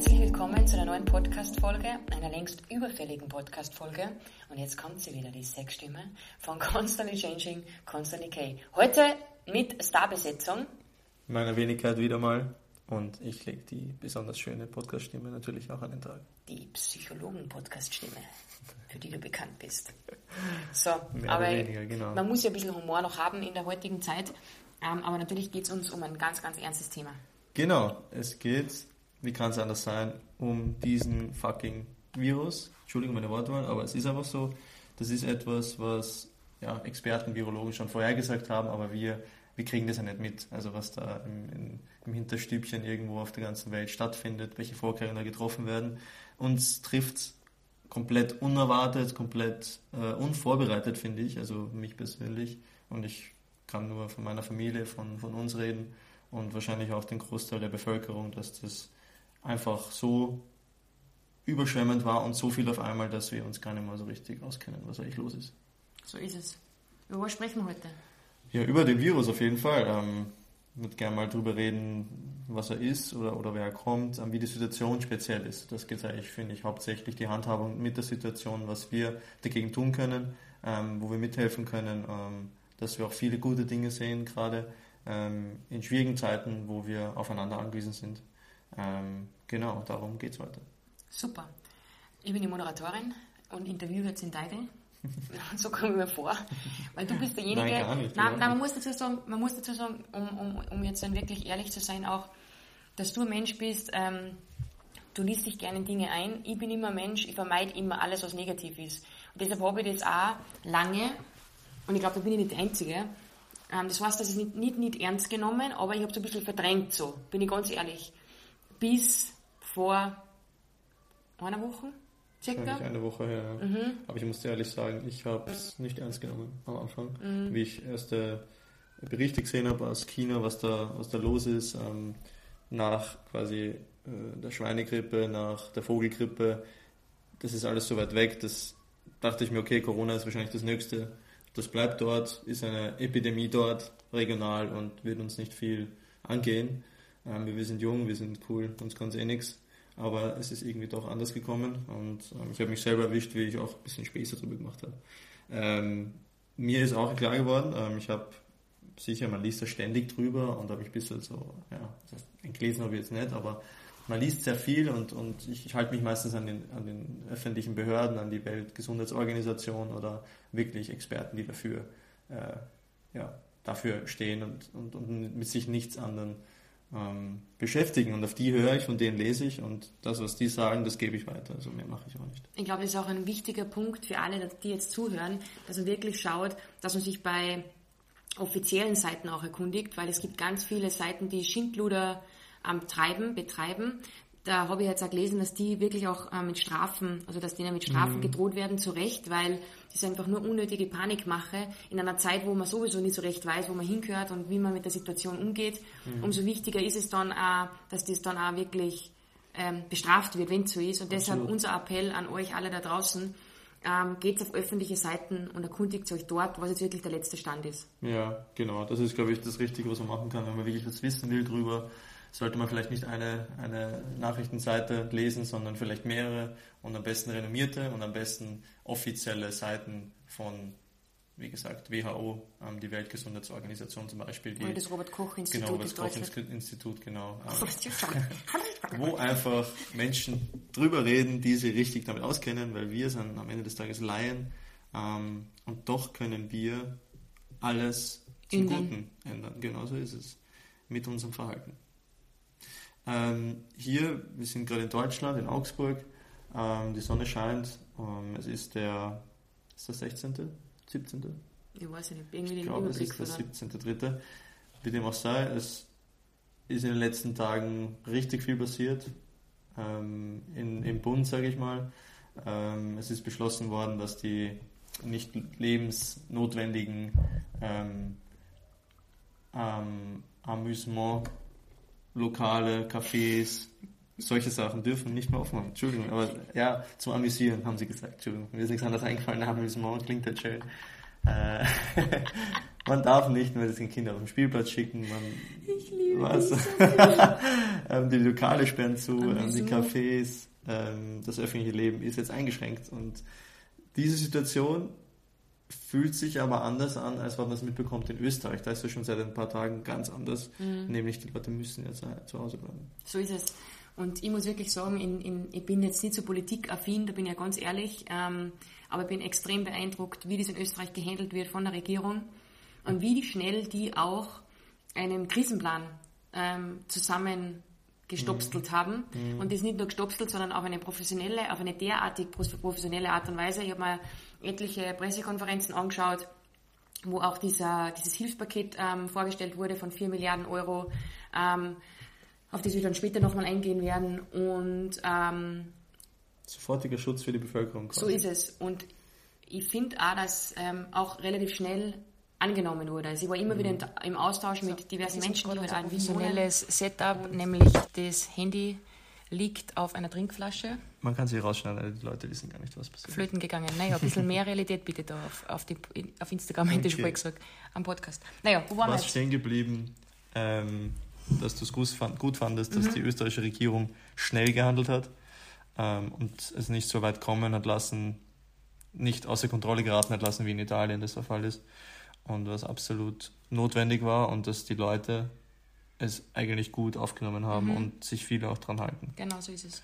Herzlich willkommen zu einer neuen Podcast-Folge, einer längst überfälligen Podcast-Folge. Und jetzt kommt sie wieder, die Sexstimme von Constantly Changing, Constantly K. Heute mit Starbesetzung. Meiner Wenigkeit wieder mal. Und ich lege die besonders schöne Podcast-Stimme natürlich auch an den Tag. Die Psychologen-Podcast-Stimme, für die du bekannt bist. So, Mehr aber weniger, genau. man muss ja ein bisschen Humor noch haben in der heutigen Zeit. Ähm, aber natürlich geht es uns um ein ganz, ganz ernstes Thema. Genau, es geht, wie kann es anders sein, um diesen fucking Virus. Entschuldigung meine Wortwahl, aber es ist einfach so. Das ist etwas, was ja, Experten, Virologen schon vorhergesagt haben, aber wir, wir kriegen das ja nicht mit. Also was da im, in, im Hinterstübchen irgendwo auf der ganzen Welt stattfindet, welche Vorkehrungen da getroffen werden. Uns trifft komplett unerwartet, komplett äh, unvorbereitet, finde ich, also mich persönlich. Und ich kann nur von meiner Familie, von, von uns reden und wahrscheinlich auch den Großteil der Bevölkerung, dass das einfach so überschwemmend war und so viel auf einmal, dass wir uns gar nicht mal so richtig auskennen, was eigentlich los ist. So ist es. Über was sprechen wir heute? Ja, über den Virus auf jeden Fall. Ähm, ich würde gerne mal drüber reden, was er ist oder, oder wer er kommt, ähm, wie die Situation speziell ist. Das geht eigentlich, finde ich, hauptsächlich die Handhabung mit der Situation, was wir dagegen tun können, ähm, wo wir mithelfen können, ähm, dass wir auch viele gute Dinge sehen, gerade ähm, in schwierigen Zeiten, wo wir aufeinander angewiesen sind. Ähm, genau, darum geht es heute. Super. Ich bin die Moderatorin und interviewe jetzt in Deidel. so komme ich mir vor. Weil du bist derjenige. Nein, gar nicht, Nein, nein, man, muss dazu sagen, man muss dazu sagen, um, um, um jetzt dann wirklich ehrlich zu sein, auch, dass du ein Mensch bist, ähm, du liest dich gerne in Dinge ein. Ich bin immer ein Mensch, ich vermeide immer alles, was negativ ist. Und deshalb habe ich das auch lange, und ich glaube, da bin ich nicht die Einzige, ähm, das heißt, das ist nicht, nicht, nicht ernst genommen, aber ich habe es ein bisschen verdrängt so, bin ich ganz ehrlich. Bis vor einer Woche, circa. Eine Woche her. ja. Mhm. Aber ich muss dir ehrlich sagen, ich habe es nicht ernst genommen am Anfang. Mhm. Wie ich erste Berichte gesehen habe aus China, was da, was da los ist, ähm, nach quasi äh, der Schweinegrippe, nach der Vogelgrippe. Das ist alles so weit weg. Das dachte ich mir, okay, Corona ist wahrscheinlich das Nächste. Das bleibt dort, ist eine Epidemie dort, regional und wird uns nicht viel angehen. Ähm, wir sind jung, wir sind cool, uns kann eh nichts. Aber es ist irgendwie doch anders gekommen und ähm, ich habe mich selber erwischt, wie ich auch ein bisschen Späße drüber gemacht habe. Ähm, mir ist auch klar geworden, ähm, ich habe sicher, man liest da ständig drüber und habe ich ein bisschen so, ja, das heißt, gelesen habe ich jetzt nicht, aber man liest sehr viel und, und ich, ich halte mich meistens an den, an den öffentlichen Behörden, an die Weltgesundheitsorganisation oder wirklich Experten, die dafür, äh, ja, dafür stehen und, und, und mit sich nichts anderem ähm, beschäftigen. Und auf die höre ich, von denen lese ich und das, was die sagen, das gebe ich weiter. Also mehr mache ich auch nicht. Ich glaube, das ist auch ein wichtiger Punkt für alle, die jetzt zuhören, dass man wirklich schaut, dass man sich bei offiziellen Seiten auch erkundigt, weil es gibt ganz viele Seiten, die Schindluder am Treiben, betreiben. Da habe ich jetzt auch gelesen, dass die wirklich auch äh, mit Strafen, also dass denen mit Strafen Mhm. gedroht werden, zu Recht, weil das einfach nur unnötige Panikmache in einer Zeit, wo man sowieso nicht so recht weiß, wo man hingehört und wie man mit der Situation umgeht. Mhm. Umso wichtiger ist es dann auch, dass das dann auch wirklich ähm, bestraft wird, wenn es so ist. Und deshalb Absolut. unser Appell an euch alle da draußen, ähm, geht auf öffentliche Seiten und erkundigt euch dort, was jetzt wirklich der letzte Stand ist. Ja, genau. Das ist, glaube ich, das Richtige, was man machen kann. Wenn man wirklich was wissen will drüber, sollte man vielleicht nicht eine, eine Nachrichtenseite lesen, sondern vielleicht mehrere und am besten renommierte und am besten offizielle Seiten von, wie gesagt, WHO, ähm, die Weltgesundheitsorganisation zum Beispiel. Die, Oder das Robert-Koch-Institut genau, in das Deutschland. Koch-Institut, genau. Ähm, wo einfach Menschen drüber reden, die sich richtig damit auskennen, weil wir sind am Ende des Tages Laien ähm, und doch können wir alles zum. Guten ändern. Genauso ist es mit unserem Verhalten. Ähm, hier, wir sind gerade in Deutschland, in Augsburg, ähm, die Sonne scheint, ähm, es ist der, ist der 16., 17.? Ich weiß nicht, irgendwie Ich den glaube, es ist der verloren. 17.3. Wie dem auch sei, es ist in den letzten Tagen richtig viel passiert. Ähm, in, Im Bund, sage ich mal. Ähm, es ist beschlossen worden, dass die nicht lebensnotwendigen ähm, ähm, Amüsement, Lokale, Cafés, solche Sachen dürfen nicht mehr offen haben. Entschuldigung, aber ja, zum Amüsieren haben sie gesagt. Entschuldigung, mir ist nichts anderes eingefallen. Amüsement klingt halt schön. Äh, man darf nicht mehr die Kinder auf den Spielplatz schicken. Man, ich liebe was? dich ähm, die Lokale sperren zu, ähm, die Cafés, ähm, das öffentliche Leben ist jetzt eingeschränkt. Und diese Situation fühlt sich aber anders an, als was man es mitbekommt in Österreich. Da ist es schon seit ein paar Tagen ganz anders. Mhm. Nämlich die Leute müssen jetzt zu Hause bleiben. So ist es. Und ich muss wirklich sagen, in, in, ich bin jetzt nicht so politikaffin, da bin ich ja ganz ehrlich, ähm, aber ich bin extrem beeindruckt, wie das in Österreich gehandelt wird von der Regierung und wie schnell die auch einen Krisenplan ähm, zusammen gestopstelt mhm. haben. Mhm. Und das nicht nur gestopstelt, sondern auf eine professionelle, auf eine derartig professionelle Art und Weise. Ich habe mir etliche Pressekonferenzen angeschaut, wo auch dieser, dieses Hilfspaket ähm, vorgestellt wurde von 4 Milliarden Euro, ähm, auf das wir dann später nochmal eingehen werden. Und ähm, sofortiger Schutz für die Bevölkerung. Quasi. So ist es. Und ich finde auch, dass ähm, auch relativ schnell angenommen wurde. Also ich war immer mhm. wieder im Austausch mit diversen Menschen, die halt ein professionelles Setup, nämlich das Handy liegt auf einer Trinkflasche. Man kann sie rausschneiden, die Leute wissen gar nicht, was passiert. Flöten gegangen. Naja, ein bisschen mehr Realität bitte da auf, auf, die, auf Instagram, hätte ich schon gesagt, am Podcast. Naja, wo waren Was wir jetzt? stehen geblieben, ähm, dass du es gut, gut fandest, dass mhm. die österreichische Regierung schnell gehandelt hat ähm, und es nicht so weit kommen hat lassen, nicht außer Kontrolle geraten hat lassen, wie in Italien das der Fall ist und was absolut notwendig war und dass die Leute es eigentlich gut aufgenommen haben mhm. und sich viele auch dran halten. Genau so ist es.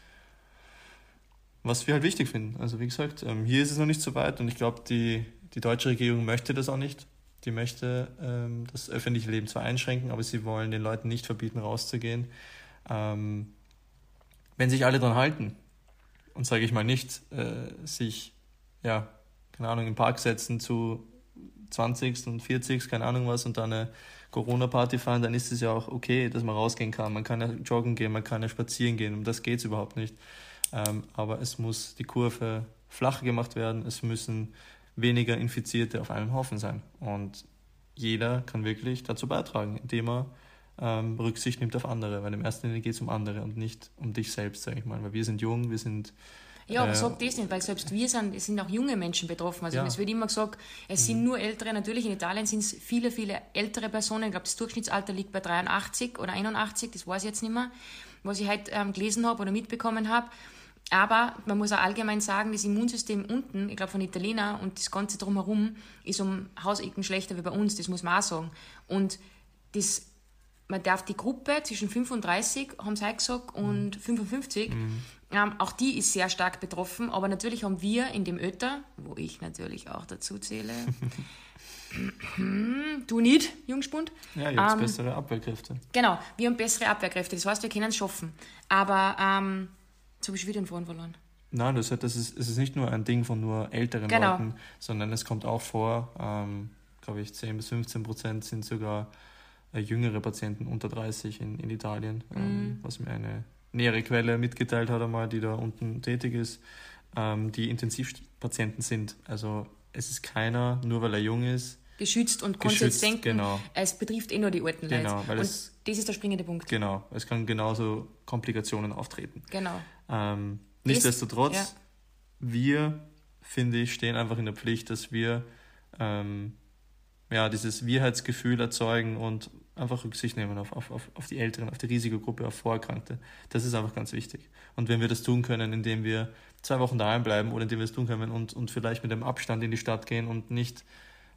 Was wir halt wichtig finden. Also wie gesagt, ähm, hier ist es noch nicht so weit und ich glaube, die, die deutsche Regierung möchte das auch nicht. Die möchte ähm, das öffentliche Leben zwar einschränken, aber sie wollen den Leuten nicht verbieten, rauszugehen. Ähm, wenn sich alle dran halten und sage ich mal nicht, äh, sich, ja, keine Ahnung, im Park setzen zu 20. und 40. keine Ahnung was und dann eine Corona-Party feiern, dann ist es ja auch okay, dass man rausgehen kann. Man kann ja joggen gehen, man kann ja spazieren gehen. Um das geht es überhaupt nicht. Ähm, aber es muss die Kurve flacher gemacht werden. Es müssen weniger Infizierte auf einem Haufen sein. Und jeder kann wirklich dazu beitragen, indem er ähm, Rücksicht nimmt auf andere. Weil im ersten Linie geht es um andere und nicht um dich selbst, sage ich mal. Weil wir sind jung, wir sind ja, aber äh, sag das nicht, weil selbst wir sind, es sind auch junge Menschen betroffen. Also ja. es wird immer gesagt, es mhm. sind nur ältere. Natürlich in Italien sind es viele, viele ältere Personen. Ich glaube, das Durchschnittsalter liegt bei 83 oder 81, das weiß ich jetzt nicht mehr, was ich heute ähm, gelesen habe oder mitbekommen habe. Aber man muss auch allgemein sagen, das Immunsystem unten, ich glaube von Italiener und das Ganze drumherum, ist um Hausecken schlechter wie bei uns, das muss man auch sagen. Und das, man darf die Gruppe zwischen 35, haben sie gesagt, und 55, mhm. Ähm, auch die ist sehr stark betroffen, aber natürlich haben wir in dem Ötter, wo ich natürlich auch dazu zähle, du nicht, Jungspund. Ja, ihr habt ähm, bessere Abwehrkräfte. Genau, wir haben bessere Abwehrkräfte, das heißt, wir können es schaffen. Aber ähm, ich wieder den Faden verloren. Nein, das, das ist, es ist nicht nur ein Ding von nur älteren genau. Leuten, sondern es kommt auch vor, ähm, glaube ich, 10 bis 15 Prozent sind sogar äh, jüngere Patienten unter 30 in, in Italien, ähm, mm. was mir eine nähere Quelle mitgeteilt hat, einmal, die da unten tätig ist, ähm, die Intensivpatienten sind. Also es ist keiner, nur weil er jung ist, geschützt und jetzt denken, genau. es betrifft eh nur die alten Leute. Genau, weil und es, das ist der springende Punkt. Genau, es kann genauso Komplikationen auftreten. Genau. Ähm, nichtsdestotrotz, ja. wir, finde ich, stehen einfach in der Pflicht, dass wir ähm, ja, dieses Wirheitsgefühl erzeugen und einfach Rücksicht nehmen auf, auf, auf die Älteren, auf die Risikogruppe, auf Vorerkrankte. Das ist einfach ganz wichtig. Und wenn wir das tun können, indem wir zwei Wochen daheim bleiben oder indem wir es tun können und, und vielleicht mit einem Abstand in die Stadt gehen und nicht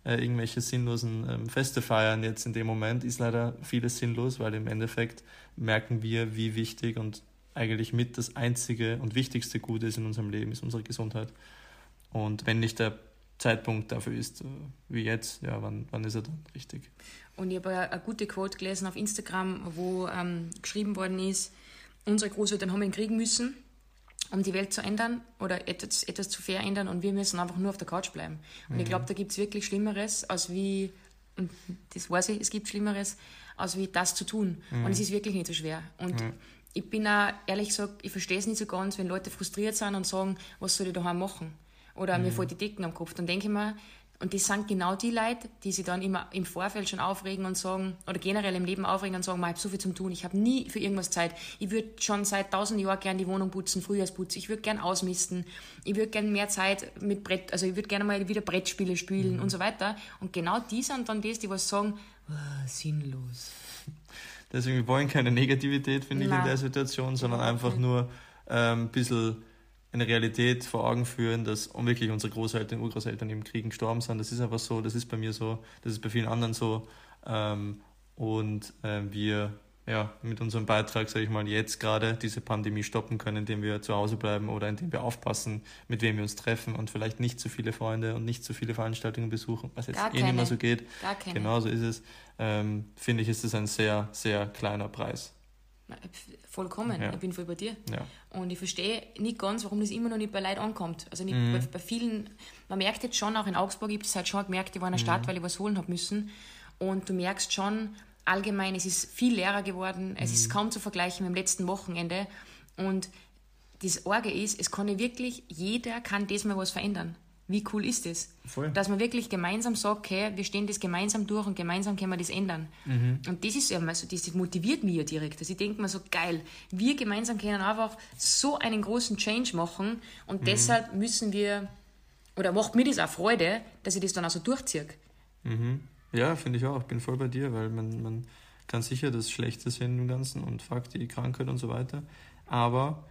äh, irgendwelche sinnlosen ähm, Feste feiern jetzt in dem Moment, ist leider vieles sinnlos, weil im Endeffekt merken wir, wie wichtig und eigentlich mit das einzige und wichtigste Gute ist in unserem Leben, ist unsere Gesundheit. Und wenn nicht der Zeitpunkt dafür ist, äh, wie jetzt, ja, wann, wann ist er dann richtig? Und ich habe eine gute Quote gelesen auf Instagram, wo ähm, geschrieben worden ist, unsere Großeltern haben ihn kriegen müssen, um die Welt zu ändern oder etwas, etwas zu verändern und wir müssen einfach nur auf der Couch bleiben. Und mhm. ich glaube, da gibt es wirklich Schlimmeres, als wie, und das weiß ich, es gibt Schlimmeres, als wie das zu tun. Mhm. Und es ist wirklich nicht so schwer. Und mhm. ich bin auch, ehrlich gesagt, ich verstehe es nicht so ganz, wenn Leute frustriert sind und sagen, was soll ich daheim machen? Oder mir mhm. fällt die Decken am Kopf. Dann denke ich mir, Und das sind genau die Leute, die sich dann immer im Vorfeld schon aufregen und sagen, oder generell im Leben aufregen und sagen, ich habe so viel zum tun, ich habe nie für irgendwas Zeit. Ich würde schon seit tausend Jahren gerne die Wohnung putzen, Frühjahrsputz, ich würde gerne ausmisten, ich würde gerne mehr Zeit mit Brett, also ich würde gerne mal wieder Brettspiele spielen mhm. und so weiter. Und genau die sind dann das, die was sagen, oh, sinnlos. Deswegen, wir wollen keine Negativität, finde ich, in der Situation, sondern einfach nur ähm, ein bisschen eine Realität vor Augen führen, dass wirklich unsere Großeltern, Urgroßeltern im Kriegen gestorben sind. Das ist einfach so, das ist bei mir so, das ist bei vielen anderen so. Ähm, und äh, wir ja, mit unserem Beitrag, sage ich mal, jetzt gerade diese Pandemie stoppen können, indem wir zu Hause bleiben oder indem wir aufpassen, mit wem wir uns treffen und vielleicht nicht zu viele Freunde und nicht zu viele Veranstaltungen besuchen, was jetzt Gar eh keine. nicht mehr so geht. Gar keine. Genau so ist es. Ähm, finde ich, ist es ein sehr, sehr kleiner Preis. Vollkommen, ja. ich bin voll bei dir. Ja. Und ich verstehe nicht ganz, warum das immer noch nicht bei Leuten ankommt. Also nicht mhm. bei, bei, vielen, man merkt jetzt schon, auch in Augsburg gibt es halt schon gemerkt, ich war in der Stadt, mhm. weil ich was holen habe müssen. Und du merkst schon, allgemein, es ist viel leerer geworden, es mhm. ist kaum zu vergleichen mit dem letzten Wochenende. Und das Orge ist, es kann ja wirklich, jeder kann diesmal was verändern. Wie cool ist das? Voll. Dass man wirklich gemeinsam sagt, okay, wir stehen das gemeinsam durch und gemeinsam können wir das ändern. Mhm. Und das ist ja also das motiviert mich ja direkt. Also ich denke mir so, geil, wir gemeinsam können einfach so einen großen Change machen und mhm. deshalb müssen wir, oder macht mir das auch Freude, dass ich das dann auch so durchziehe. Mhm. Ja, finde ich auch. Ich bin voll bei dir, weil man, man kann sicher das Schlechte sehen im Ganzen und Fakt, die Krankheit und so weiter. Aber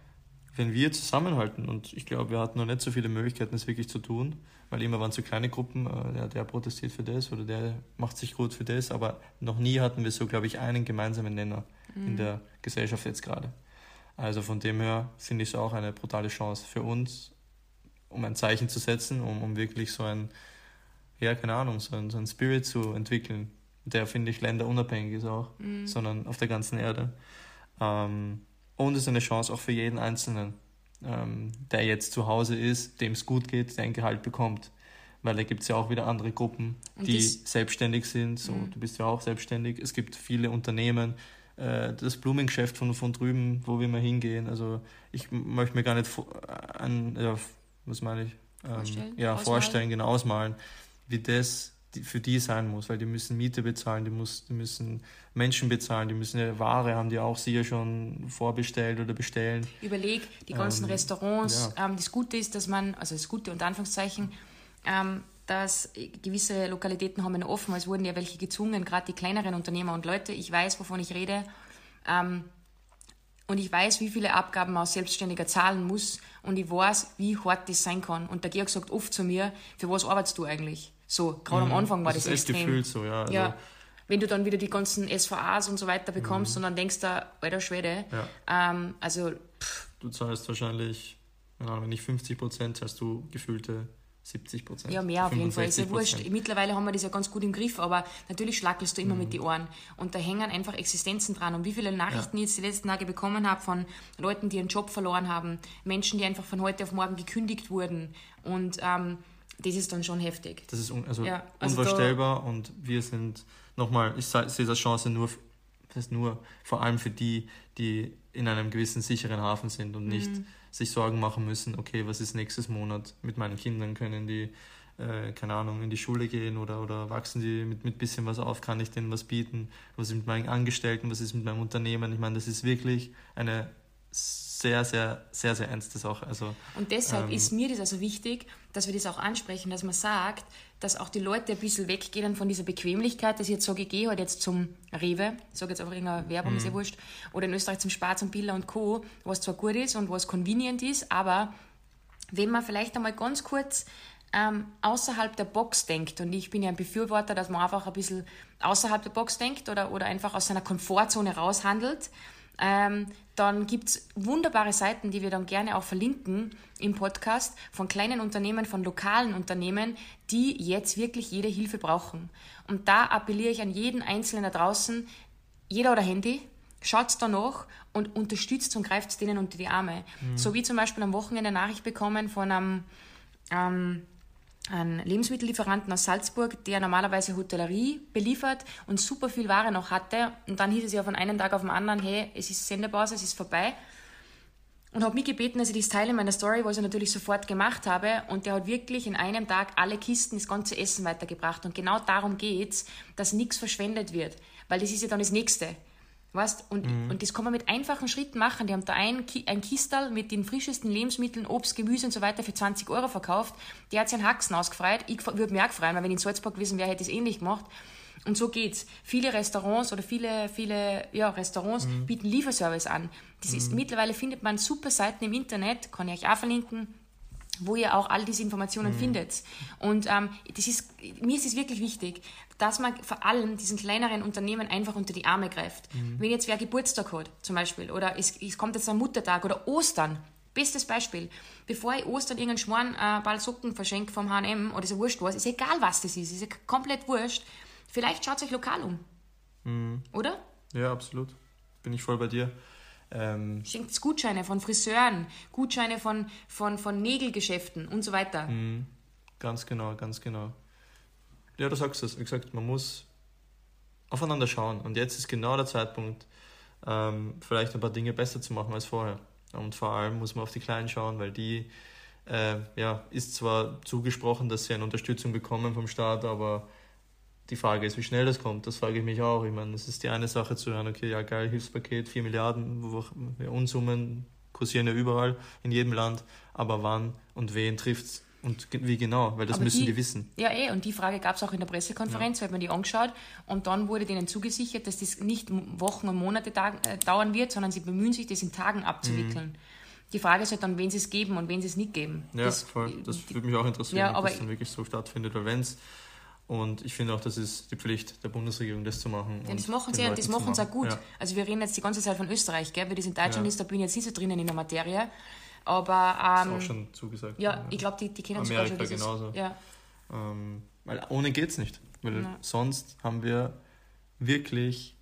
wenn wir zusammenhalten, und ich glaube, wir hatten noch nicht so viele Möglichkeiten, das wirklich zu tun, weil immer waren so kleine Gruppen, äh, der, der protestiert für das oder der macht sich gut für das, aber noch nie hatten wir so, glaube ich, einen gemeinsamen Nenner mhm. in der Gesellschaft jetzt gerade. Also von dem her finde ich es auch eine brutale Chance für uns, um ein Zeichen zu setzen, um, um wirklich so ein ja, keine Ahnung, so ein, so ein Spirit zu entwickeln, der, finde ich, länderunabhängig ist auch, mhm. sondern auf der ganzen Erde. Ähm, und es ist eine Chance auch für jeden Einzelnen, ähm, der jetzt zu Hause ist, dem es gut geht, der ein Gehalt bekommt. Weil da gibt es ja auch wieder andere Gruppen, die selbstständig sind. So, mhm. Du bist ja auch selbstständig. Es gibt viele Unternehmen, äh, das Blumengeschäft von, von drüben, wo wir mal hingehen. Also ich möchte mir gar nicht an, ja, was meine ich? Ähm, vorstellen, ja, ausmalen. vorstellen, genau ausmalen wie das für die sein muss, weil die müssen Miete bezahlen, die, muss, die müssen Menschen bezahlen, die müssen ja Ware haben, die auch sie ja schon vorbestellt oder bestellen. Überleg, die ganzen ähm, Restaurants, ja. ähm, das Gute ist, dass man, also das Gute unter Anführungszeichen, ähm, dass gewisse Lokalitäten haben offen, es wurden ja welche gezwungen, gerade die kleineren Unternehmer und Leute, ich weiß, wovon ich rede, ähm, und ich weiß, wie viele Abgaben man als Selbstständiger zahlen muss und ich weiß, wie hart das sein kann. Und der Georg sagt oft zu mir, für was arbeitest du eigentlich? So, gerade mhm. am Anfang war das, das ist extrem. gefühlt so, ja. Also ja. Wenn du dann wieder die ganzen SVAs und so weiter bekommst mhm. und dann denkst du, alter Schwede, ja. ähm, also... Pff. Du zahlst wahrscheinlich, wenn nicht 50 Prozent, hast du gefühlte 70 Prozent. Ja, mehr auf jeden Fall. Ist ja wurscht. Mittlerweile haben wir das ja ganz gut im Griff, aber natürlich schlackelst du immer mhm. mit den Ohren. Und da hängen einfach Existenzen dran. Und wie viele Nachrichten ja. ich jetzt die letzten Tage bekommen habe von Leuten, die ihren Job verloren haben, Menschen, die einfach von heute auf morgen gekündigt wurden. Und ähm, das ist dann schon heftig. Das ist un also ja, also unvorstellbar und wir sind nochmal, ich sehe das Chance nur, das nur, vor allem für die, die in einem gewissen sicheren Hafen sind und nicht mhm. sich Sorgen machen müssen, okay, was ist nächstes Monat mit meinen Kindern, können die, äh, keine Ahnung, in die Schule gehen oder, oder wachsen die mit, mit bisschen was auf, kann ich denen was bieten, was ist mit meinen Angestellten, was ist mit meinem Unternehmen, ich meine, das ist wirklich eine sehr, sehr, sehr, sehr ernstes Sache. Also, und deshalb ähm, ist mir das also wichtig, dass wir das auch ansprechen, dass man sagt, dass auch die Leute ein bisschen weggehen von dieser Bequemlichkeit, dass ich jetzt sage, ich gehe halt jetzt zum Rewe, ich sage jetzt einfach irgendeine Werbung, ist ja mhm. wurscht, oder in Österreich zum Spar, zum Billa und Co., was zwar gut ist und was convenient ist, aber wenn man vielleicht einmal ganz kurz ähm, außerhalb der Box denkt, und ich bin ja ein Befürworter, dass man einfach ein bisschen außerhalb der Box denkt oder, oder einfach aus seiner Komfortzone raushandelt, ähm, dann gibt es wunderbare Seiten, die wir dann gerne auch verlinken im Podcast von kleinen Unternehmen, von lokalen Unternehmen, die jetzt wirklich jede Hilfe brauchen. Und da appelliere ich an jeden Einzelnen da draußen, jeder oder Handy, schaut danach und unterstützt und greift denen unter die Arme. Mhm. So wie zum Beispiel am Wochenende Nachricht bekommen von einem ähm, einen Lebensmittellieferanten aus Salzburg, der normalerweise Hotellerie beliefert und super viel Ware noch hatte. Und dann hieß es ja von einem Tag auf den anderen, hey, es ist Sendepause, es ist vorbei. und habe mich gebeten, dass ich das teile in meiner Story, was ich natürlich sofort gemacht habe. Und der hat wirklich in einem Tag alle Kisten, das ganze Essen weitergebracht. Und genau darum geht's, dass nichts verschwendet wird. Weil das ist ja dann das Nächste. Weißt? Und, mhm. und das kann man mit einfachen Schritten machen. Die haben da ein, ein Kistal mit den frischesten Lebensmitteln, Obst, Gemüse und so weiter für 20 Euro verkauft. Der hat sich einen Haxen ausgefreut. Ich würde mich auch freuen, weil wenn ich in Salzburg gewesen wäre, hätte ich es ähnlich gemacht. Und so geht's. Viele Restaurants oder viele, viele ja, Restaurants mhm. bieten Lieferservice an. Das ist, mhm. mittlerweile findet man super Seiten im Internet, kann ich euch auch verlinken, wo ihr auch all diese Informationen mhm. findet. Und ähm, das ist, mir ist es wirklich wichtig, dass man vor allem diesen kleineren Unternehmen einfach unter die Arme greift. Mhm. Wenn jetzt wer Geburtstag hat, zum Beispiel, oder es, es kommt jetzt ein Muttertag oder Ostern, Bestes Beispiel. Bevor ich Ostern irgendeinen Schmarrn äh, Ball Socken verschenke vom H&M oder so wurscht was, ist egal was das ist, ist komplett wurscht. Vielleicht schaut euch lokal um. Mhm. Oder? Ja, absolut. Bin ich voll bei dir. Ähm, Schenkt Gutscheine von Friseuren, Gutscheine von, von, von Nägelgeschäften und so weiter. Mhm. Ganz genau, ganz genau. Ja, du sagst es. Wie gesagt, man muss aufeinander schauen. Und jetzt ist genau der Zeitpunkt, ähm, vielleicht ein paar Dinge besser zu machen als vorher. Und vor allem muss man auf die Kleinen schauen, weil die, äh, ja, ist zwar zugesprochen, dass sie eine Unterstützung bekommen vom Staat, aber die Frage ist, wie schnell das kommt. Das frage ich mich auch. Ich meine, es ist die eine Sache zu hören, okay, ja geil, Hilfspaket, 4 Milliarden, Unsummen kursieren ja überall, in jedem Land, aber wann und wen trifft es und wie genau, weil das aber müssen die, die, wissen. Ja, eh, und die Frage gab es auch in der Pressekonferenz, ja. weil man die angeschaut und dann wurde denen zugesichert, dass das nicht Wochen und Monate äh, dauern wird, sondern sie bemühen sich, das in Tagen abzuwickeln. Mhm. Die Frage ist halt dann, wen sie es geben und wen sie es nicht geben. Ja, das, voll. Das würde mich auch interessieren, ja, ob das dann wirklich so stattfindet, weil wenn es und ich finde auch, das ist die Pflicht der Bundesregierung, das zu machen. Ja, das machen sie und das machen sie auch gut. Ja. Also wir reden jetzt die ganze Zeit von Österreich, gell? weil das in Deutschland ja. ist, da bin ich jetzt nicht so drinnen in der Materie. Aber, ähm, das ist auch schon zugesagt. Ja, ich glaube, die, die kennen Amerika sogar schon genauso. Ja. Ähm, weil ohne geht es nicht. Weil Nein. sonst haben wir wirklich,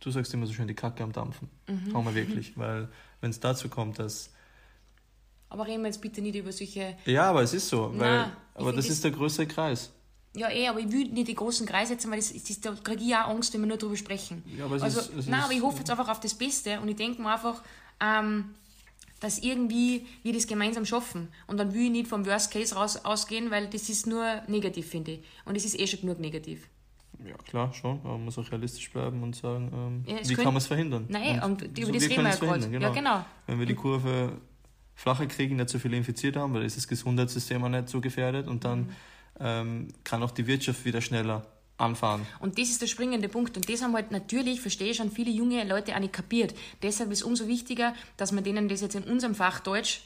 du sagst immer so schön, die Kacke am Dampfen. Mhm. Haben wir wirklich. Weil wenn es dazu kommt, dass aber reden wir jetzt bitte nicht über solche. Ja, aber es ist so, weil, Nein, aber das ist der größere Kreis. Ja, eh, aber ich will nicht die großen Kreise setzen, weil das, das, da kriege ich auch Angst, wenn wir nur darüber sprechen. Ja, aber es also, ist, es nein, aber ich hoffe jetzt einfach auf das Beste und ich denke mir einfach, ähm, dass irgendwie wir das gemeinsam schaffen. Und dann will ich nicht vom Worst Case raus ausgehen, weil das ist nur negativ, finde ich. Und es ist eh schon genug negativ. Ja, klar, schon. Aber man muss auch realistisch bleiben und sagen, ähm, ja, wie kann man es verhindern? Nein, und, und über so, das reden wir ja gerade. Genau. Ja, genau. Wenn wir die Kurve flacher kriegen, nicht so viele infiziert haben, weil ist das Gesundheitssystem auch nicht so gefährdet und dann mhm ähm, kann auch die Wirtschaft wieder schneller anfahren. Und das ist der springende Punkt. Und das haben halt natürlich, verstehe ich schon, viele junge Leute auch nicht kapiert. Deshalb ist es umso wichtiger, dass man denen das jetzt in unserem Fach Deutsch,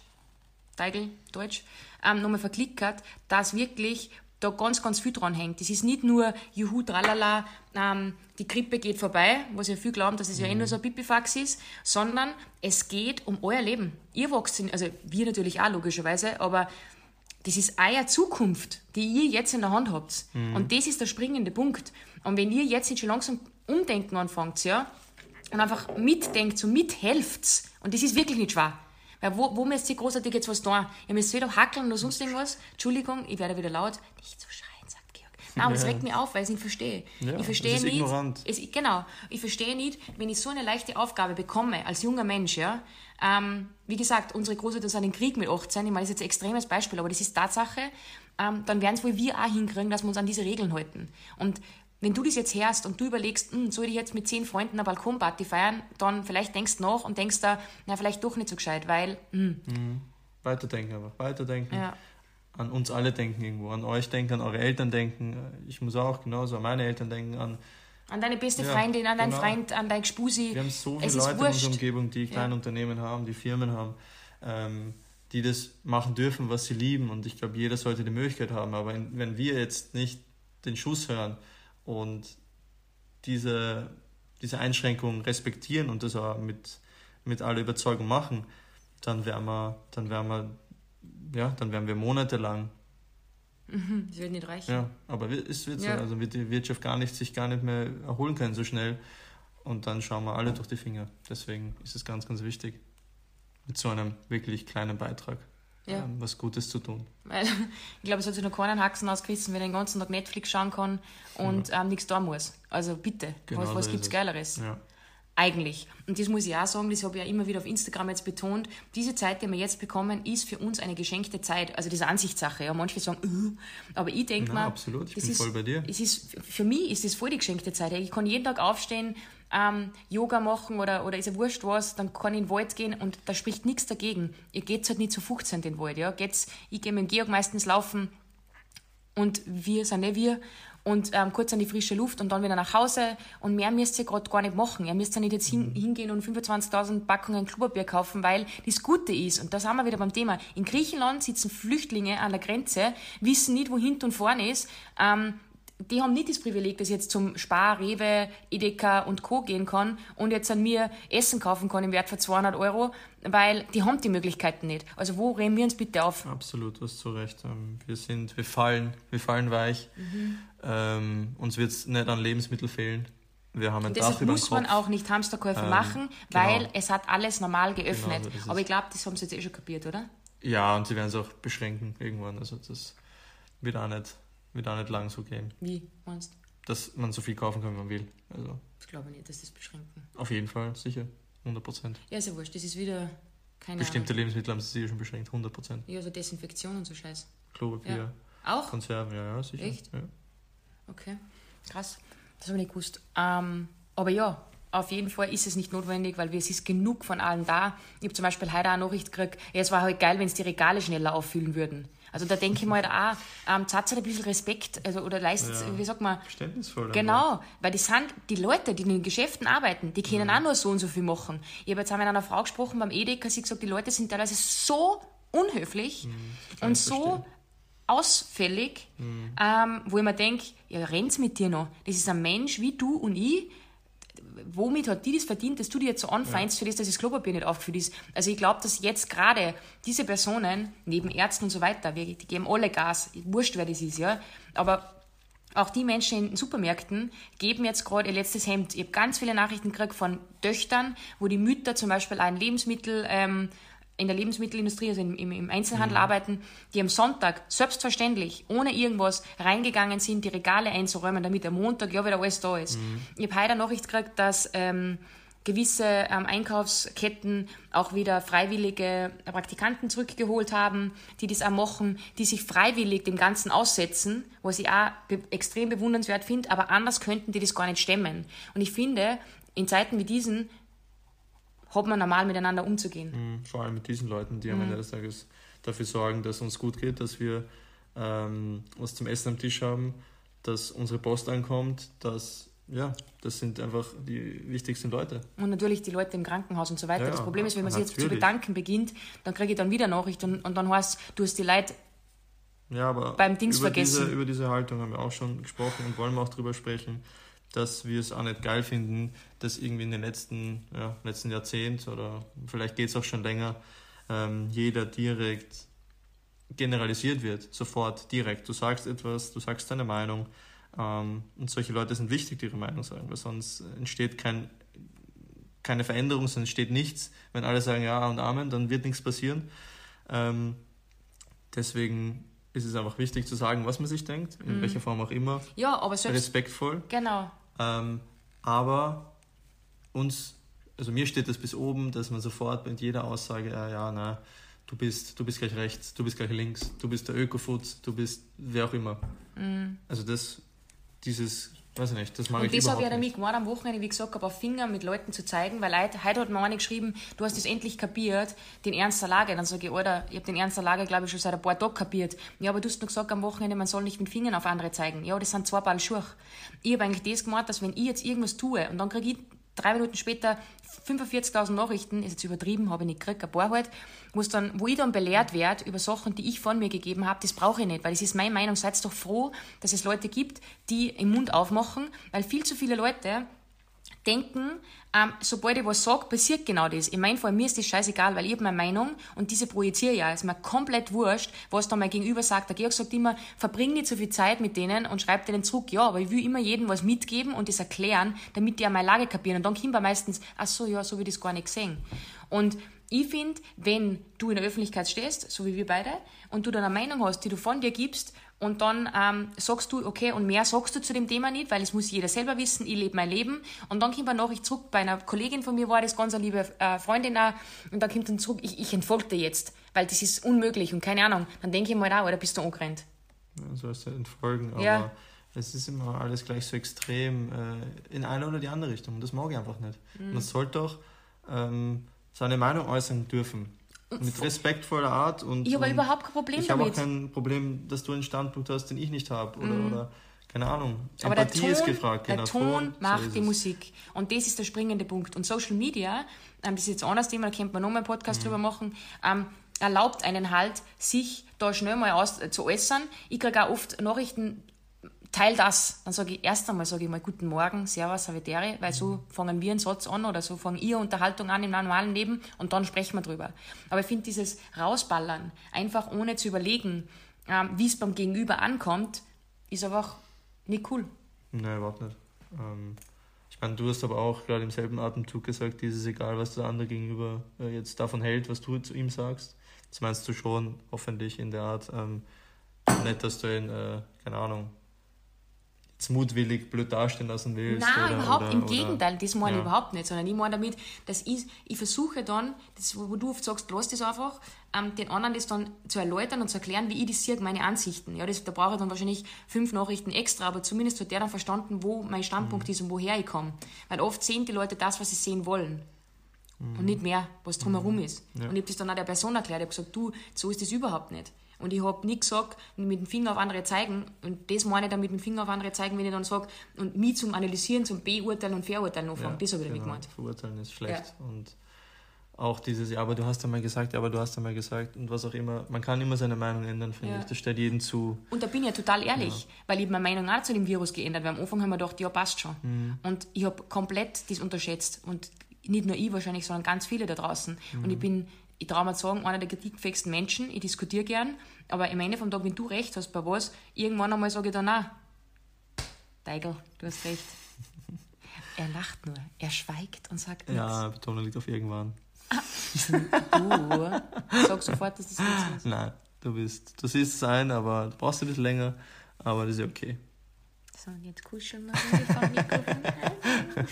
Teigel, Deutsch, ähm, nochmal verklickert, dass wirklich da ganz, ganz viel dran hängt. Das ist nicht nur Juhu, tralala, ähm, die Grippe geht vorbei, was ja viel glauben, dass es mhm. ja eh nur so ein Pipifax ist, sondern es geht um euer Leben. Ihr wächst, also wir natürlich auch logischerweise, aber das ist eure Zukunft, die ihr jetzt in der Hand habt. Mhm. Und das ist der springende Punkt. Und wenn ihr jetzt nicht schon langsam umdenken anfangt, ja, und einfach mitdenkt, so mithelft, und das ist wirklich nicht schwer. Weil wo, wo müsst ihr großartig jetzt was tun? Ihr müsst weder hackeln oder sonst irgendwas. Entschuldigung, ich werde wieder laut. Nicht so schreien. Nein, aber das regt mich auf, weil ich es nicht verstehe. Ich verstehe nicht. Ignorant. Es, genau. Ich verstehe nicht, wenn ich so eine leichte Aufgabe bekomme, als junger Mensch, ja, ähm, wie gesagt, unsere Großeltern sind im Krieg mit 18, ich meine, das ist jetzt ein extremes Beispiel, aber das ist Tatsache, ähm, dann werden es wohl wir auch hinkriegen, dass wir uns an diese Regeln halten. Und wenn du das jetzt hörst und du überlegst, hm, soll ich jetzt mit zehn Freunden eine Balkonparty feiern, dann vielleicht denkst du nach und denkst da, na, vielleicht doch nicht so gescheit, weil. Hm. Mhm. Weiterdenken aber, weiterdenken. Ja. An uns alle denken irgendwo, an euch denken, an eure Eltern denken. Ich muss auch genauso an meine Eltern denken, an an deine beste ja, Freundin, an deinen genau. Freund, an dein Gspusi. Wir haben so viele Leute in unserer Umgebung, die kleine ja. Unternehmen haben, die Firmen haben, ähm, die das machen dürfen, was sie lieben. Und ich glaube, jeder sollte die Möglichkeit haben. Aber wenn wir jetzt nicht den Schuss hören und diese, diese Einschränkungen respektieren und das auch mit, mit aller Überzeugung machen, dann werden wir, dann werden wir, ja, dann werden wir monatelang Mhm, das wird nicht reichen. Ja, aber es wird ja. so. Also wird die Wirtschaft gar nicht, sich gar nicht mehr erholen können so schnell. Und dann schauen wir alle durch die Finger. Deswegen ist es ganz, ganz wichtig, mit so einem wirklich kleinen Beitrag ja. ähm, was Gutes zu tun. Weil, ich glaube, es hat sich noch keinen Haxen ausgerissen, wenn er den ganzen Tag Netflix schauen kann und ja. ähm, nichts tun muss. Also bitte, genau was, was gibt es Geileres? Ja. Eigentlich. Und das muss ich auch sagen, das habe ich ja immer wieder auf Instagram jetzt betont. Diese Zeit, die wir jetzt bekommen, ist für uns eine geschenkte Zeit. Also das ist Ansichtssache. Ja. Manche sagen, uh, aber ich denke mal, absolut, ich bin ist, voll bei dir. Es ist, für mich ist das voll die geschenkte Zeit. Ich kann jeden Tag aufstehen, ähm, Yoga machen oder, oder ist ja wurscht was, dann kann ich in den Wald gehen und da spricht nichts dagegen. Ihr geht halt nicht zu 15 in den Wald. Ja. Geht's, ich gehe mit dem Georg meistens laufen und wir sind nicht wir und ähm, kurz an die frische Luft und dann wieder nach Hause. Und mehr müsst ihr gerade gar nicht machen. Ihr müsst ja nicht jetzt hin, hingehen und 25.000 Packungen Klopapier kaufen, weil das Gute ist, und da sind wir wieder beim Thema, in Griechenland sitzen Flüchtlinge an der Grenze, wissen nicht, wo hinten und vorne ist, ähm, die haben nicht das Privileg, dass ich jetzt zum Spar, Rewe, Edeka und Co. gehen kann und jetzt an mir Essen kaufen kann im Wert von 200 Euro, weil die haben die Möglichkeiten nicht. Also wo reden wir uns bitte auf? Absolut, du hast zu Recht. Ähm, wir sind, wir fallen, wir fallen weich. Mhm. Ähm, uns wird es nicht an Lebensmitteln fehlen. Wir haben ein Deshalb Dach muss man auch nicht Hamsterkäufe ähm, machen, genau. weil es hat alles normal geöffnet. Genau, so Aber ich glaube, das haben sie jetzt eh schon kapiert, oder? Ja, und sie werden es auch beschränken irgendwann. Also das wird auch nicht wird auch nicht lang so gehen. Wie meinst du? Dass man so viel kaufen kann, wie man will. Also, ich glaube nicht, dass das beschränken. Auf jeden Fall, sicher. 100 Prozent. Ja, ist ja wurscht. Das ist wieder keine Bestimmte Ahnung. Lebensmittel haben sie sicher schon beschränkt, 100 Prozent. Ja, so Desinfektion und so Scheiß. Klopapier. Ja. Auch? Konserven, ja, ja, sicher. Echt? Ja. Okay, krass. Das habe ich nicht gewusst. Ähm, aber ja, auf jeden Fall ist es nicht notwendig, weil es ist genug von allen da. Ich habe zum Beispiel heute auch eine Nachricht gekriegt, ja, es war halt geil, wenn es die Regale schneller auffüllen würden. Also da denke ich mal halt auch, ähm, zahlt ein bisschen Respekt also, oder leistet, ja, wie sagt man? Verständnisvoll. Genau, weil die sind, die Leute, die in den Geschäften arbeiten, die können mhm. auch nur so und so viel machen. Ich habe jetzt auch mit einer Frau gesprochen beim Edeka, sie gesagt, die Leute sind teilweise so unhöflich mhm, und so. Ausfällig, mhm. ähm, wo ich mir denke, ja, rennt's mit dir noch. Das ist ein Mensch wie du und ich, womit hat die das verdient, dass du dir jetzt so anfeindst ja. für das, dass das Klopapier nicht aufgefüllt ist? Also ich glaube, dass jetzt gerade diese Personen, neben Ärzten und so weiter, die geben alle Gas, wurscht, wer das ist, ja, aber auch die Menschen in Supermärkten geben jetzt gerade ihr letztes Hemd. Ich habe ganz viele Nachrichten gekriegt von Töchtern, wo die Mütter zum Beispiel ein Lebensmittel ähm, in der Lebensmittelindustrie, also im, im Einzelhandel mhm. arbeiten, die am Sonntag selbstverständlich, ohne irgendwas, reingegangen sind, die Regale einzuräumen, damit am Montag ja wieder alles da ist. Mhm. Ich habe heute eine Nachricht gekriegt, dass ähm, gewisse ähm, Einkaufsketten auch wieder freiwillige Praktikanten zurückgeholt haben, die das auch machen, die sich freiwillig dem Ganzen aussetzen, was ich auch be extrem bewundernswert finde, aber anders könnten die das gar nicht stemmen. Und ich finde, in Zeiten wie diesen hat man normal miteinander umzugehen. Mhm, vor allem mit diesen Leuten, die am Ende mhm. des Tages dafür sorgen, dass es uns gut geht, dass wir ähm, was zum Essen am Tisch haben, dass unsere Post ankommt, dass ja, das sind einfach die wichtigsten Leute. Und natürlich die Leute im Krankenhaus und so weiter. Ja, das Problem ist, wenn man sich jetzt zu bedanken beginnt, dann kriege ich dann wieder Nachricht und, und dann heißt du hast die Leute ja, beim Dings über vergessen. Diese, über diese Haltung haben wir auch schon gesprochen und wollen wir auch drüber sprechen dass wir es auch nicht geil finden, dass irgendwie in den letzten, ja, letzten Jahrzehnt oder vielleicht geht es auch schon länger, ähm, jeder direkt generalisiert wird, sofort direkt. Du sagst etwas, du sagst deine Meinung ähm, und solche Leute sind wichtig, die ihre Meinung sagen, weil sonst entsteht kein, keine Veränderung, sonst entsteht nichts. Wenn alle sagen Ja und Amen, dann wird nichts passieren. Ähm, deswegen ist es einfach wichtig zu sagen, was man sich denkt, in mhm. welcher Form auch immer. Ja, aber selbst, respektvoll. Genau. Ähm, aber uns, also mir steht das bis oben, dass man sofort mit jeder Aussage, ja, ja, na, du bist, du bist gleich rechts, du bist gleich links, du bist der Ökofutz, du bist wer auch immer. Mhm. Also das, dieses Weiß ich nicht, das mache ich Und das habe ich ja damit gemacht am Wochenende, wie gesagt, habe, auf Finger mit Leuten zu zeigen, weil Leute, heute hat mir eine geschrieben, du hast das endlich kapiert, den Ernst der Lage. Dann sage ich, Alter, ich habe den Ernst der Lage, glaube ich, schon seit ein paar Tagen kapiert. Ja, aber du hast nur gesagt am Wochenende, man soll nicht mit Fingern auf andere zeigen. Ja, das sind zwei Paar Schuhe. Ich habe eigentlich das gemacht, dass wenn ich jetzt irgendwas tue und dann kriege ich drei Minuten später 45.000 Nachrichten, ist jetzt übertrieben, habe ich nicht gekriegt, ein paar halt, dann, wo ich dann belehrt werde über Sachen, die ich von mir gegeben habe, das brauche ich nicht, weil es ist meine Meinung. Seid doch froh, dass es Leute gibt, die im Mund aufmachen, weil viel zu viele Leute denken, ähm, sobald ich was sage, passiert genau das. In meinem Fall, mir ist das scheißegal, weil ich habe meine Meinung und diese projiziere ja. Es ist mir komplett wurscht, was da mein Gegenüber sagt. Der Georg sagt immer, verbring nicht so viel Zeit mit denen und schreib denen zurück. Ja, aber ich will immer jedem was mitgeben und das erklären, damit die auch meine Lage kapieren. Und dann kommt man meistens, ach so, ja, so wie das gar nicht gesehen. Und ich finde, wenn du in der Öffentlichkeit stehst, so wie wir beide, und du dann eine Meinung hast, die du von dir gibst, und dann ähm, sagst du, okay, und mehr sagst du zu dem Thema nicht, weil es muss jeder selber wissen, ich lebe mein Leben. Und dann kommt eine Nachricht zurück, bei einer Kollegin von mir war das, ganz eine liebe äh, Freundin auch, und dann kommt dann zurück, ich, ich entfolge dir jetzt, weil das ist unmöglich und keine Ahnung. Dann denke ich mir auch, oder bist du angerannt? Ja, sollst du entfolgen, aber Ja. es ist immer alles gleich so extrem äh, in eine oder die andere Richtung. Und das mag ich einfach nicht. Mhm. Man sollte doch ähm, seine Meinung äußern dürfen. Mit respektvoller Art und. Ich habe überhaupt kein Problem ich habe auch damit. Mhm. kein Problem, dass du einen Standpunkt hast, den ich nicht habe. Oder, oder keine Ahnung. Aber der Empathie Ton, ist gefragt. der genau, Ton so macht ist die. Musik. Und das ist der springende Punkt. Und Social Media, ähm, das ist jetzt ein anderes Thema, da könnte man nochmal einen Podcast Mhm. drüber machen, ähm, erlaubt einen halt, sich da schnell mal aus, zu äußern. Ich kriege auch oft Nachrichten, teil das. Dann sage ich erst einmal, sage ich mal, guten Morgen, Servus, Savitere, weil so fangen wir einen Satz an oder so fangen ihr Unterhaltung an im normalen Leben und dann sprechen wir drüber. Aber ich finde dieses Rausballern, einfach ohne zu überlegen, ähm, wie es beim Gegenüber ankommt, ist einfach nicht cool. Nein, überhaupt nicht. Ähm, ich meine, du hast aber auch gerade im selben Atemzug gesagt, dir ist es egal, was der andere gegenüber äh, jetzt davon hält, was du zu ihm sagst. Das meinst du schon, hoffentlich in der Art. Ähm, nicht, dass du ihn, äh, keine Ahnung, jetzt mutwillig blöd dastehen lassen willst. Nein, oder, überhaupt oder, im oder, Gegenteil, das meine ja. ich überhaupt nicht, sondern ich meine damit, dass ich, ich versuche dann, das, wo du oft sagst, lass das einfach, ähm, den anderen das dann zu erläutern und zu erklären, wie ich das sehe, meine Ansichten. Ja, das, da brauche ich dann wahrscheinlich fünf Nachrichten extra, aber zumindest hat der dann verstanden, wo mein Standpunkt ist und woher ich komme. Weil oft sehen die Leute das, was sie sehen wollen. Und nicht mehr, was drumherum ist. Und ich habe das dann auch der Person erklärt. Ich habe gesagt, du, so ist das überhaupt nicht. Und ich habe nicht gesagt, mit dem Finger auf andere zeigen. Und das meine ich dann mit dem Finger auf andere zeigen, wenn ich dann sage, und mich zum Analysieren, zum Beurteilen und Verurteilen anfangen. das habe ich damit genau, gemeint. Verurteilen ist schlecht. Und auch dieses, ja, aber du hast einmal gesagt, ja, aber du hast einmal gesagt und was auch immer. Man kann immer seine Meinung ändern, finde Ja. ich. Das steht jedem zu. Und da bin ich ja total ehrlich, weil ich meine Meinung auch zu dem Virus geändert, weil am Anfang haben wir gedacht, ja, passt schon. Mhm. Und ich habe komplett das unterschätzt. Und nicht nur ich wahrscheinlich, sondern ganz viele da draußen. Und ich bin, ich traue mir zu sagen, einer der kritikfähigsten Menschen. Ich diskutiere gern, aber am Ende vom Tag, wenn du recht hast bei was, irgendwann einmal sage ich dann auch, Teigl, du hast recht. Er lacht nur, er schweigt und sagt nichts. Ja, Betonung liegt auf irgendwann. Du sag sofort, dass das Witz ist. Nein, du bist, du siehst sein, aber du brauchst ein bisschen länger, aber das ist ja okay. Und jetzt kuscheln wir vom Mikrofon.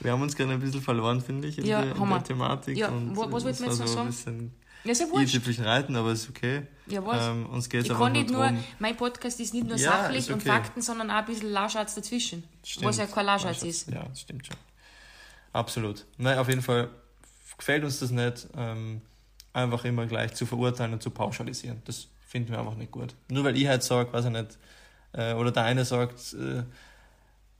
Wir haben uns gerade ein bisschen verloren, finde ich, in, Ja, der, in der Thematik. Ja, und was wollten wir jetzt noch sagen? ein bisschen Ja, ja wurscht. i-Tüpfelchen reiten, aber ist okay. Ja, was? Ähm, uns geht es Ich kann nicht nur, darum, mein Podcast ist nicht nur Ja, sachlich ist und okay. Fakten, sondern auch ein bisschen Lauschatz dazwischen. was ja kein Lauschatz ist. Ja, das stimmt schon. Absolut. Nein, auf jeden Fall gefällt uns das nicht, ähm, einfach immer gleich zu verurteilen und zu pauschalisieren. Das finden wir einfach nicht gut. Nur weil ich halt sage, weiß ich nicht, äh, oder der eine sagt, äh,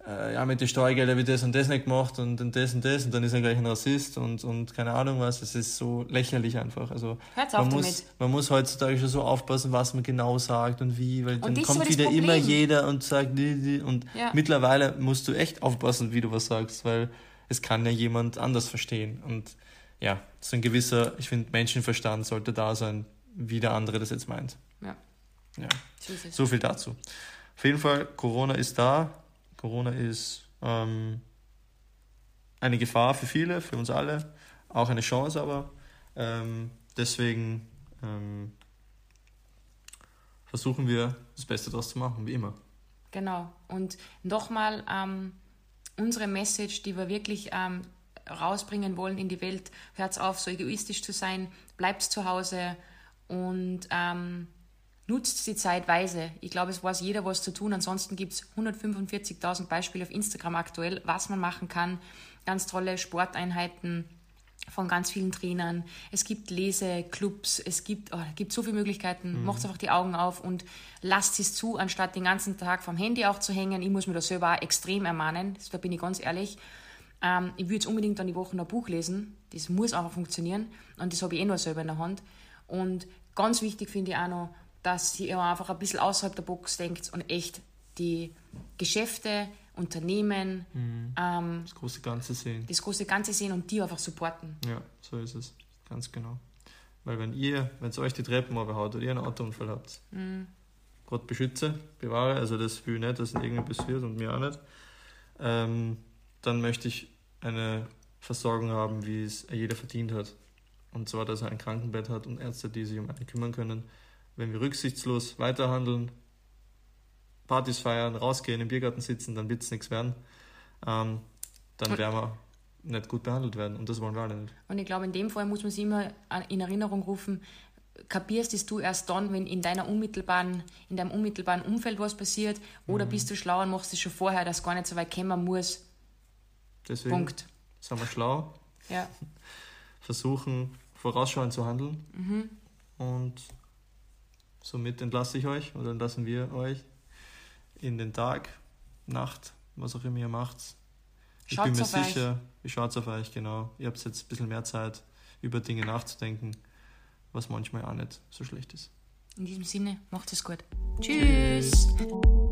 äh, ja, mit den Steuergeldern wird das und das nicht gemacht und, und das und das und dann ist er gleich ein Rassist und, und keine Ahnung was. Es ist so lächerlich einfach. Also Hört's man damit. muss, man muss heutzutage schon so aufpassen, was man genau sagt und wie, weil dann das ist kommt wieder immer jeder und sagt und Ja. mittlerweile musst du echt aufpassen, wie du was sagst, weil es kann ja jemand anders verstehen und ja, so ein gewisser, ich finde, Menschenverstand sollte da sein, wie der andere das jetzt meint. Ja, Ja, so viel dazu. Auf jeden Fall, Corona ist da. Corona ist ähm, eine Gefahr für viele, für uns alle, auch eine Chance aber. Ähm, deswegen ähm, versuchen wir das Beste daraus zu machen, wie immer. Genau. Und nochmal ähm, unsere Message, die wir wirklich ähm, rausbringen wollen in die Welt, hört auf, so egoistisch zu sein, bleibt zu Hause und ähm, nutzt die Zeit weise. Ich glaube, es weiß jeder, was zu tun. Ansonsten gibt es 145.000 Beispiele auf Instagram aktuell, was man machen kann. Ganz tolle Sporteinheiten von ganz vielen Trainern. Es gibt Leseclubs, es gibt, oh, gibt so viele Möglichkeiten. Macht einfach die Augen auf und lasst es zu, anstatt den ganzen Tag vom Handy auch zu hängen. Ich muss mir das selber auch extrem ermahnen, da bin ich ganz ehrlich. Ähm, ich würde jetzt unbedingt dann die Woche ein Buch lesen. Das muss einfach funktionieren. Und das habe ich eh nur selber in der Hand. Und ganz wichtig finde ich auch noch, dass ihr einfach ein bisschen außerhalb der Box denkt und echt die Geschäfte, Unternehmen, ähm, Das große Ganze sehen. das große Ganze sehen und die einfach supporten. Ja, so ist es. Ganz genau. Weil wenn ihr, wenn es euch die Treppen überhaut oder ihr einen Autounfall habt, Gott beschütze, bewahre, also das will ich nicht, dass irgendwie passiert und mir auch nicht, ähm, dann möchte ich eine Versorgung haben, wie es jeder verdient hat. Und zwar, dass er ein Krankenbett hat und Ärzte, die sich um einen kümmern können. Wenn wir rücksichtslos weiterhandeln, Partys feiern, rausgehen, im Biergarten sitzen, dann wird es nichts werden. Ähm, dann werden wir nicht gut behandelt werden und das wollen wir alle nicht. Und ich glaube, in dem Fall muss man sich immer in Erinnerung rufen, kapierst es du erst dann, wenn in deiner unmittelbaren, in deinem unmittelbaren Umfeld was passiert, oder mhm. bist du schlau und machst es schon vorher, dass gar nicht so weit kommen muss. Deswegen Punkt. sind wir schlau. Ja. Versuchen vorausschauend zu handeln. Mhm. Und somit entlasse ich euch oder entlassen wir euch in den Tag, Nacht, was auch immer ihr macht. Ich Schaut's bin mir sicher, ich schaut auf euch, genau. Ihr habt jetzt ein bisschen mehr Zeit, über Dinge nachzudenken, was manchmal auch nicht so schlecht ist. In diesem Sinne, macht es gut. Tschüss. Tschüss.